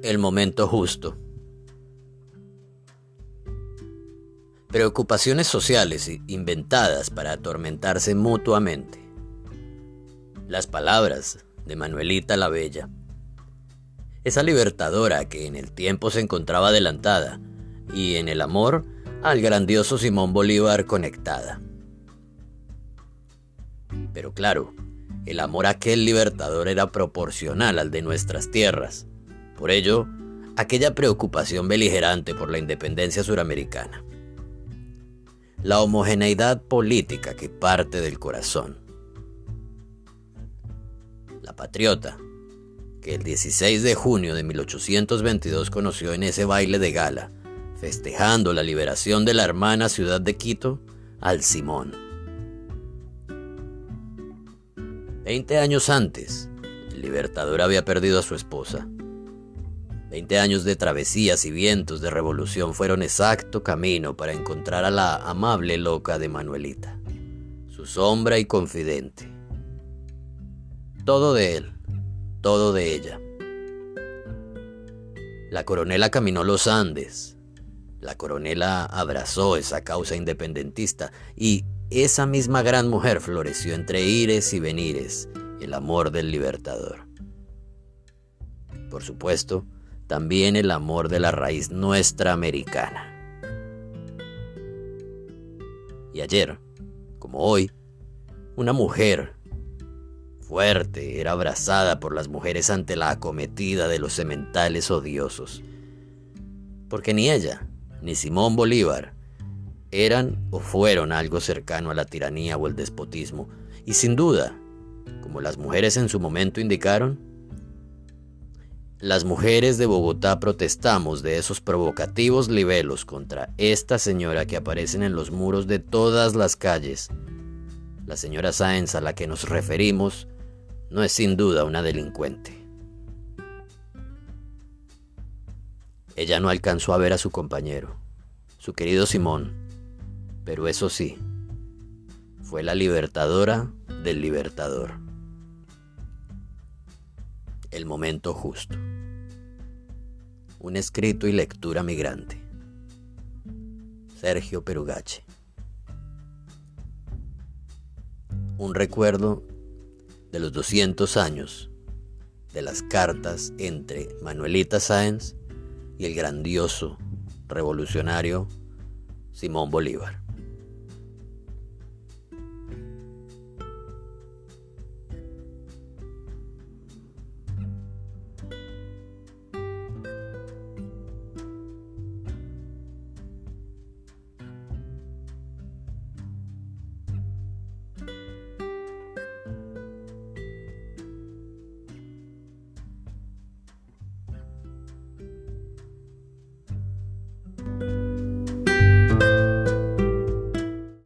El momento justo. Preocupaciones sociales inventadas para atormentarse mutuamente. Las palabras de Manuelita la Bella. Esa libertadora que en el tiempo se encontraba adelantada y en el amor al grandioso Simón Bolívar conectada. Pero claro, el amor a aquel libertador era proporcional al de nuestras tierras por ello, aquella preocupación beligerante por la independencia suramericana. La homogeneidad política que parte del corazón. La patriota, que el 16 de junio de 1822 conoció en ese baile de gala, festejando la liberación de la hermana ciudad de Quito, al Simón. Veinte años antes, el libertador había perdido a su esposa Veinte años de travesías y vientos de revolución fueron exacto camino para encontrar a la amable loca de Manuelita, su sombra y confidente. Todo de él, todo de ella. La coronela caminó los Andes, la coronela abrazó esa causa independentista y esa misma gran mujer floreció entre ires y venires el amor del libertador. Por supuesto, también el amor de la raíz nuestra americana. Y ayer, como hoy, una mujer fuerte era abrazada por las mujeres ante la acometida de los sementales odiosos. Porque ni ella, ni Simón Bolívar, eran o fueron algo cercano a la tiranía o el despotismo, y sin duda, como las mujeres en su momento indicaron, las mujeres de Bogotá protestamos de esos provocativos libelos contra esta señora que aparecen en los muros de todas las calles. La señora Sáenz a la que nos referimos no es sin duda una delincuente. Ella no alcanzó a ver a su compañero, su querido Simón, pero eso sí, fue la libertadora del libertador el momento justo. Un escrito y lectura migrante. Sergio Perugache. Un recuerdo de los 200 años de las cartas entre Manuelita Sáenz y el grandioso revolucionario Simón Bolívar.